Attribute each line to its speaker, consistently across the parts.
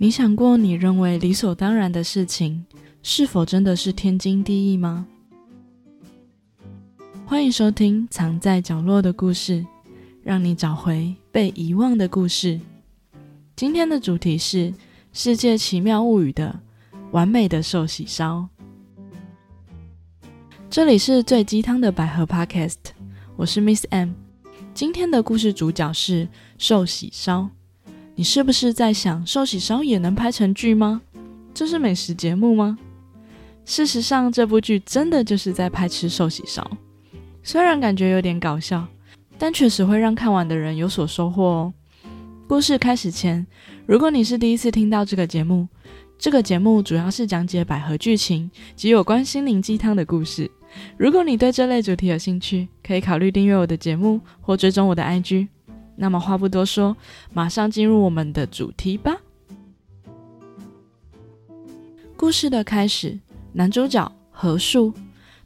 Speaker 1: 你想过，你认为理所当然的事情，是否真的是天经地义吗？欢迎收听《藏在角落的故事》，让你找回被遗忘的故事。今天的主题是《世界奇妙物语》的完美的寿喜烧。这里是最鸡汤的百合 Podcast，我是 Miss M。今天的故事主角是寿喜烧。你是不是在想，寿喜烧也能拍成剧吗？这是美食节目吗？事实上，这部剧真的就是在拍吃寿喜烧。虽然感觉有点搞笑，但确实会让看完的人有所收获哦。故事开始前，如果你是第一次听到这个节目，这个节目主要是讲解百合剧情及有关心灵鸡汤的故事。如果你对这类主题有兴趣，可以考虑订阅我的节目或追踪我的 IG。那么话不多说，马上进入我们的主题吧。故事的开始，男主角何树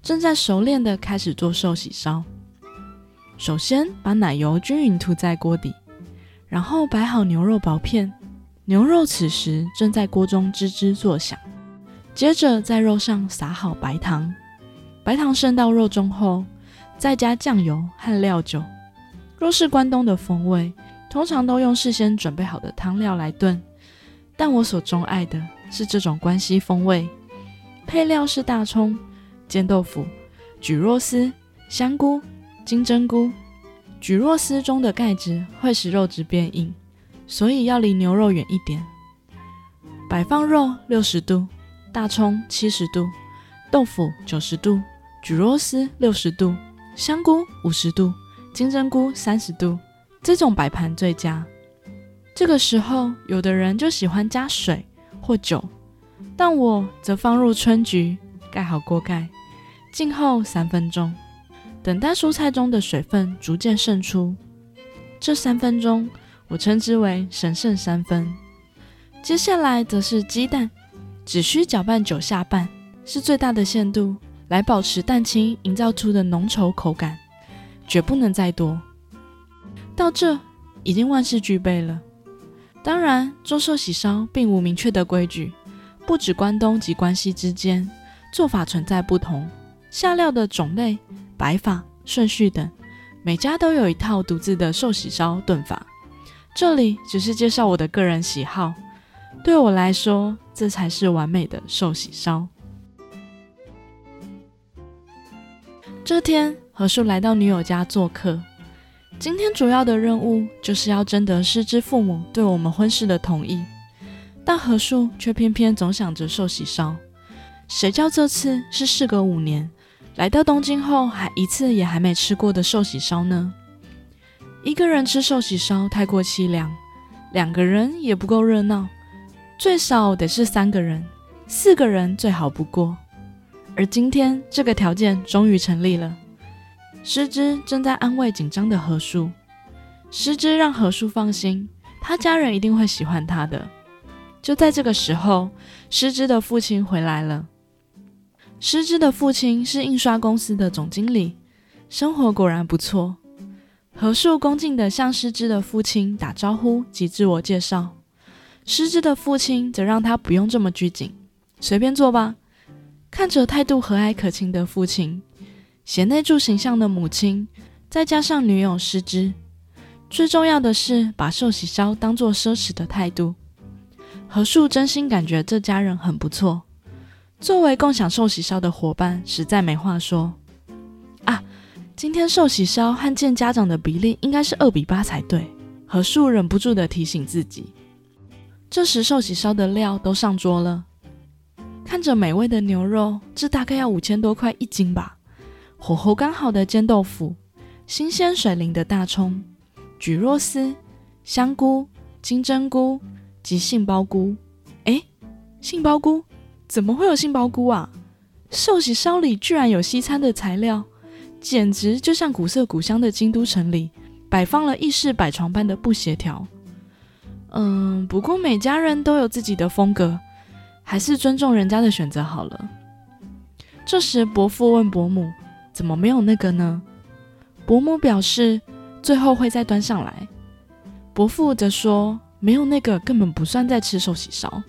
Speaker 1: 正在熟练的开始做寿喜烧。首先把奶油均匀涂在锅底，然后摆好牛肉薄片，牛肉此时正在锅中吱吱作响。接着在肉上撒好白糖，白糖渗到肉中后，再加酱油和料酒。若是关东的风味，通常都用事先准备好的汤料来炖，但我所钟爱的是这种关西风味。配料是大葱、煎豆腐、蒟蒻丝、香菇、金针菇。蒟蒻丝中的钙质会使肉质变硬，所以要离牛肉远一点。摆放肉六十度，大葱七十度，豆腐九十度，蒟蒻丝六十度，香菇五十度。金针菇三十度，这种摆盘最佳。这个时候，有的人就喜欢加水或酒，但我则放入春菊，盖好锅盖，静候三分钟，等待蔬菜中的水分逐渐渗出。这三分钟，我称之为神圣三分。接下来则是鸡蛋，只需搅拌九下半，是最大的限度，来保持蛋清营造出的浓稠口感。绝不能再多。到这已经万事俱备了。当然，做寿喜烧并无明确的规矩，不止关东及关西之间做法存在不同，下料的种类、摆法、顺序等，每家都有一套独自的寿喜烧炖法。这里只是介绍我的个人喜好，对我来说，这才是完美的寿喜烧。这天。何树来到女友家做客，今天主要的任务就是要征得失之父母对我们婚事的同意，但何树却偏偏总想着寿喜烧。谁叫这次是事隔五年来到东京后还一次也还没吃过的寿喜烧呢？一个人吃寿喜烧太过凄凉，两个人也不够热闹，最少得是三个人，四个人最好不过。而今天这个条件终于成立了。师之正在安慰紧张的何树，师之让何树放心，他家人一定会喜欢他的。就在这个时候，师之的父亲回来了。师之的父亲是印刷公司的总经理，生活果然不错。何树恭敬地向师之的父亲打招呼及自我介绍，师之的父亲则让他不用这么拘谨，随便坐吧。看着态度和蔼可亲的父亲。贤内助形象的母亲，再加上女友失之，最重要的是把寿喜烧当做奢侈的态度。何树真心感觉这家人很不错，作为共享寿喜烧的伙伴，实在没话说。啊，今天寿喜烧和见家长的比例应该是二比八才对。何树忍不住的提醒自己。这时寿喜烧的料都上桌了，看着美味的牛肉，这大概要五千多块一斤吧。火候刚好的煎豆腐，新鲜水灵的大葱、蒟蒻丝、香菇、金针菇及杏鲍菇。哎，杏鲍菇怎么会有杏鲍菇啊？寿喜烧里居然有西餐的材料，简直就像古色古香的京都城里摆放了意式摆床般的不协调。嗯，不过每家人都有自己的风格，还是尊重人家的选择好了。这时，伯父问伯母。怎么没有那个呢？伯母表示最后会再端上来。伯父则说没有那个根本不算在吃寿喜烧。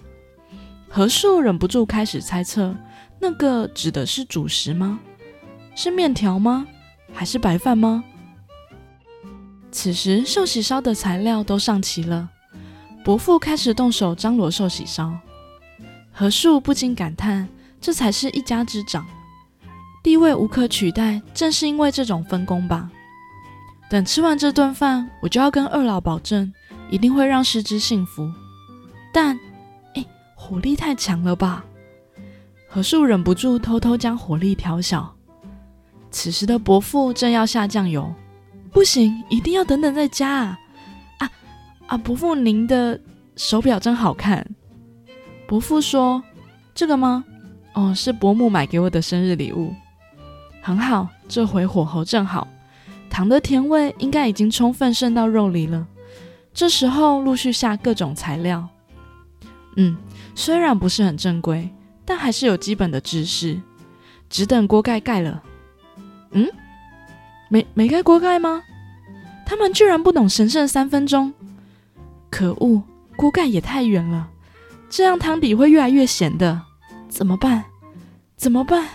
Speaker 1: 何树忍不住开始猜测，那个指的是主食吗？是面条吗？还是白饭吗？此时寿喜烧的材料都上齐了，伯父开始动手张罗寿喜烧。何树不禁感叹：这才是一家之长，地位无可取代，正是因为这种分工吧。等吃完这顿饭，我就要跟二老保证，一定会让师之幸福。但，哎，火力太强了吧？何树忍不住偷偷将火力调小。此时的伯父正要下酱油，不行，一定要等等再加啊！啊啊！伯父，您的手表真好看。伯父说：“这个吗？哦，是伯母买给我的生日礼物，很好。这回火候正好，糖的甜味应该已经充分渗到肉里了。这时候陆续下各种材料。嗯，虽然不是很正规，但还是有基本的知识。只等锅盖盖了。嗯，没没盖锅盖吗？他们居然不懂神圣三分钟！可恶，锅盖也太远了。”这样汤底会越来越咸的，怎么办？怎么办？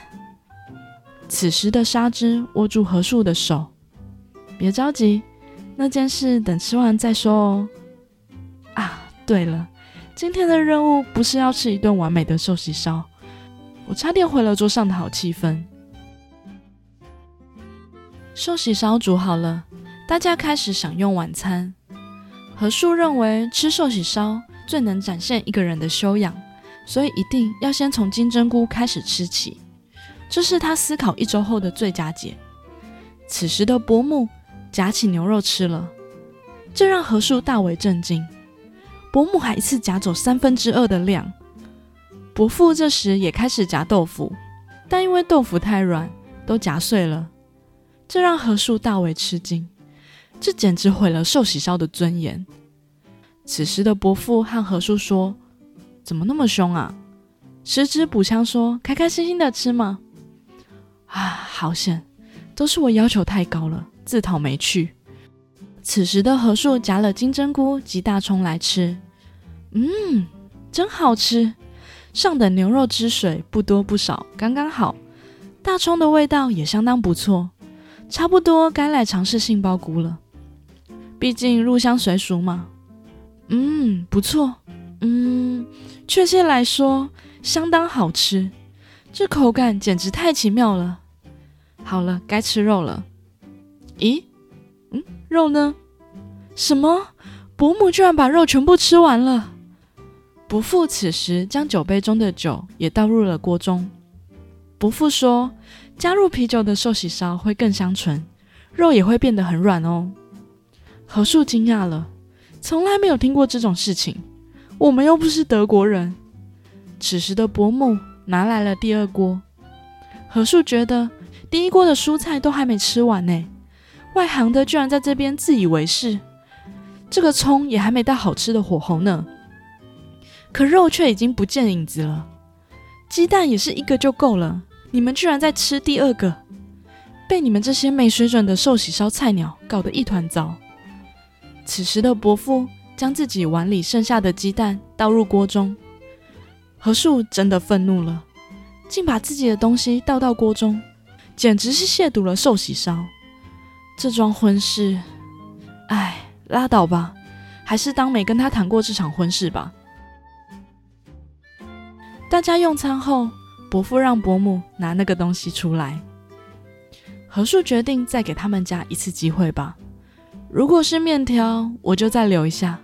Speaker 1: 此时的沙之握住何树的手，别着急，那件事等吃完再说哦。啊，对了，今天的任务不是要吃一顿完美的寿喜烧，我差点毁了桌上的好气氛。寿喜烧煮好了，大家开始享用晚餐。何树认为吃寿喜烧。最能展现一个人的修养，所以一定要先从金针菇开始吃起。这是他思考一周后的最佳解。此时的伯母夹起牛肉吃了，这让何叔大为震惊。伯母还一次夹走三分之二的量。伯父这时也开始夹豆腐，但因为豆腐太软，都夹碎了，这让何叔大为吃惊。这简直毁了寿喜烧的尊严。此时的伯父和何叔说：“怎么那么凶啊？”十指补枪说：“开开心心的吃嘛。”啊，好险，都是我要求太高了，自讨没趣。此时的何树夹了金针菇及大葱来吃，嗯，真好吃。上等牛肉汁水不多不少，刚刚好。大葱的味道也相当不错，差不多该来尝试杏鲍菇了。毕竟入乡随俗嘛。嗯，不错。嗯，确切来说，相当好吃。这口感简直太奇妙了。好了，该吃肉了。咦？嗯，肉呢？什么？伯母居然把肉全部吃完了。伯父此时将酒杯中的酒也倒入了锅中。伯父说：“加入啤酒的寿喜烧会更香醇，肉也会变得很软哦。”何树惊讶了。从来没有听过这种事情，我们又不是德国人。此时的伯母拿来了第二锅，何树觉得第一锅的蔬菜都还没吃完呢，外行的居然在这边自以为是。这个葱也还没到好吃的火候呢，可肉却已经不见影子了。鸡蛋也是一个就够了，你们居然在吃第二个，被你们这些没水准的寿喜烧菜鸟搞得一团糟。此时的伯父将自己碗里剩下的鸡蛋倒入锅中，何树真的愤怒了，竟把自己的东西倒到锅中，简直是亵渎了寿喜烧。这桩婚事，哎，拉倒吧，还是当没跟他谈过这场婚事吧。大家用餐后，伯父让伯母拿那个东西出来，何树决定再给他们家一次机会吧。如果是面条，我就再留一下；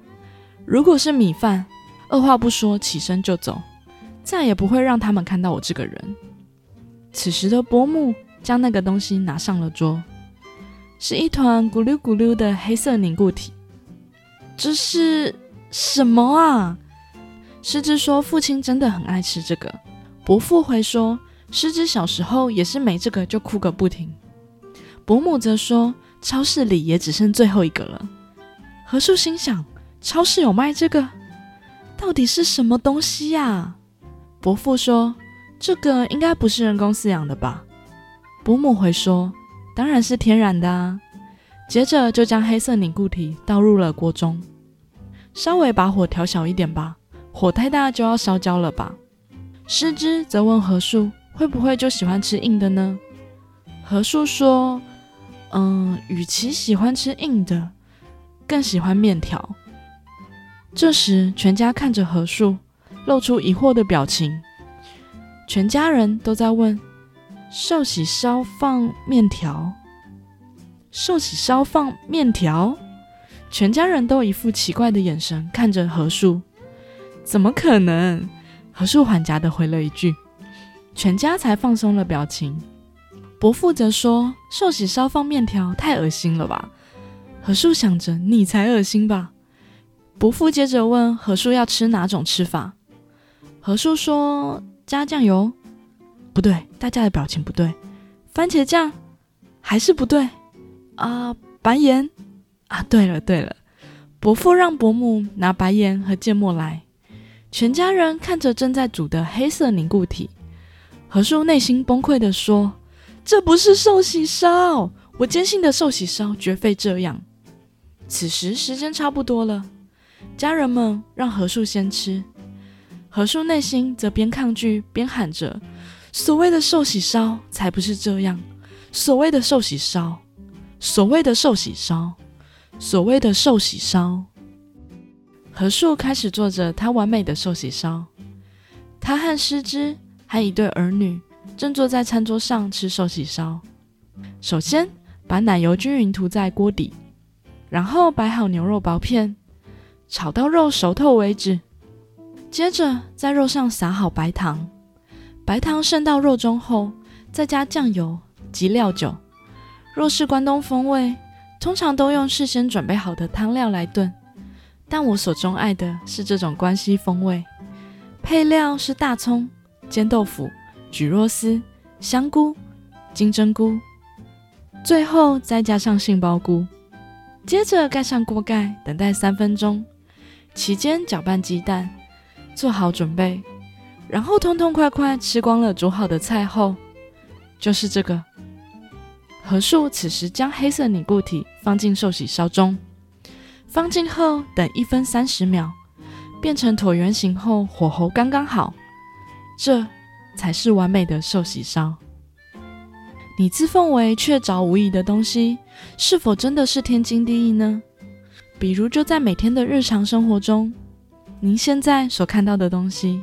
Speaker 1: 如果是米饭，二话不说起身就走，再也不会让他们看到我这个人。此时的伯母将那个东西拿上了桌，是一团咕噜咕噜的黑色凝固体。这是什么啊？狮子说：“父亲真的很爱吃这个。”伯父回说：“狮子小时候也是没这个就哭个不停。”伯母则说。超市里也只剩最后一个了。何树心想：超市有卖这个？到底是什么东西呀？伯父说：“这个应该不是人工饲养的吧？”伯母回说：“当然是天然的啊。”接着就将黑色凝固体倒入了锅中。稍微把火调小一点吧，火太大就要烧焦了吧。师之则问何树会不会就喜欢吃硬的呢？何树说：“嗯，与其喜欢吃硬的，更喜欢面条。”这时，全家看着何树，露出疑惑的表情。全家人都在问：“寿喜烧放面条？寿喜烧放面条？”全家人都一副奇怪的眼神看着何树，怎么可能？何树缓夹的回了一句，全家才放松了表情。伯父则说：“寿喜烧放面条太恶心了吧？”何树想着：“你才恶心吧？”伯父接着问何树要吃哪种吃法。何树说：“加酱油？不对，大家的表情不对。番茄酱还是不对啊？白盐？”啊，对了对了，伯父让伯母拿白盐和芥末来。全家人看着正在煮的黑色凝固体，何叔内心崩溃的说：“这不是寿喜烧，我坚信的寿喜烧绝非这样。”此时时间差不多了，家人们让何叔先吃，何叔内心则边抗拒边喊着：“所谓的寿喜烧才不是这样，所谓的寿喜烧，所谓的寿喜烧。”所谓的寿喜烧，何树开始做着他完美的寿喜烧。他和师之还一对儿女正坐在餐桌上吃寿喜烧。首先把奶油均匀涂在锅底，然后摆好牛肉薄片，炒到肉熟透为止。接着在肉上撒好白糖，白糖渗到肉中后，再加酱油及料酒。若是关东风味。通常都用事先准备好的汤料来炖，但我所钟爱的是这种关西风味。配料是大葱、煎豆腐、蒟蒻丝、香菇、金针菇，最后再加上杏鲍菇。接着盖上锅盖，等待三分钟，期间搅拌鸡蛋，做好准备，然后痛痛快快吃光了煮好的菜后，就是这个。何树此时将黑色凝固体放进寿喜烧中，放进后等一分三十秒，变成椭圆形后火候刚刚好，这才是完美的寿喜烧。你自奉为确凿无疑的东西，是否真的是天经地义呢？比如就在每天的日常生活中，您现在所看到的东西。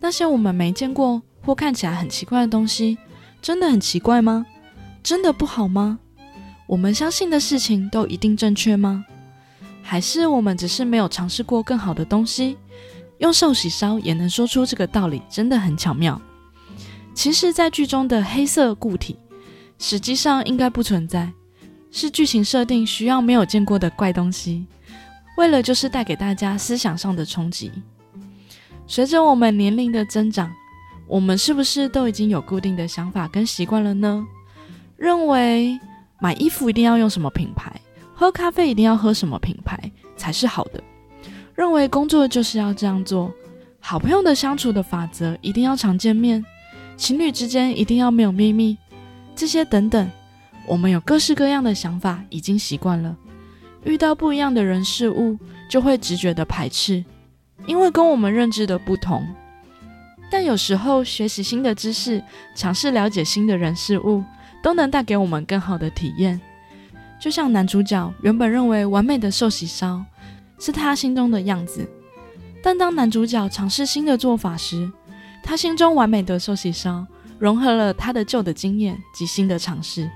Speaker 1: 那些我们没见过或看起来很奇怪的东西，真的很奇怪吗？真的不好吗？我们相信的事情都一定正确吗？还是我们只是没有尝试过更好的东西？用寿喜烧也能说出这个道理，真的很巧妙。其实，在剧中的黑色固体，实际上应该不存在，是剧情设定需要没有见过的怪东西，为了就是带给大家思想上的冲击。随着我们年龄的增长，我们是不是都已经有固定的想法跟习惯了呢？认为买衣服一定要用什么品牌，喝咖啡一定要喝什么品牌才是好的？认为工作就是要这样做，好朋友的相处的法则一定要常见面，情侣之间一定要没有秘密，这些等等，我们有各式各样的想法，已经习惯了，遇到不一样的人事物，就会直觉的排斥。因为跟我们认知的不同，但有时候学习新的知识，尝试了解新的人事物，都能带给我们更好的体验。就像男主角原本认为完美的寿喜烧是他心中的样子，但当男主角尝试新的做法时，他心中完美的寿喜烧融合了他的旧的经验及新的尝试，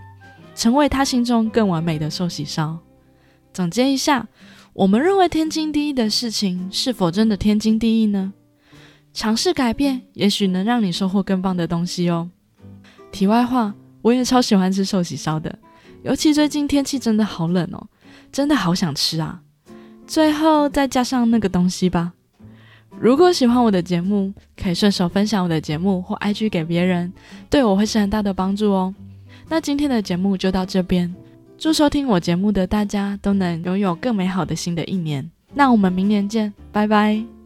Speaker 1: 成为他心中更完美的寿喜烧。总结一下。我们认为天经地义的事情，是否真的天经地义呢？尝试改变，也许能让你收获更棒的东西哦。题外话，我也超喜欢吃寿喜烧的，尤其最近天气真的好冷哦，真的好想吃啊。最后再加上那个东西吧。如果喜欢我的节目，可以顺手分享我的节目或 IG 给别人，对我会是很大的帮助哦。那今天的节目就到这边。祝收听我节目的大家都能拥有更美好的新的一年。那我们明年见，拜拜。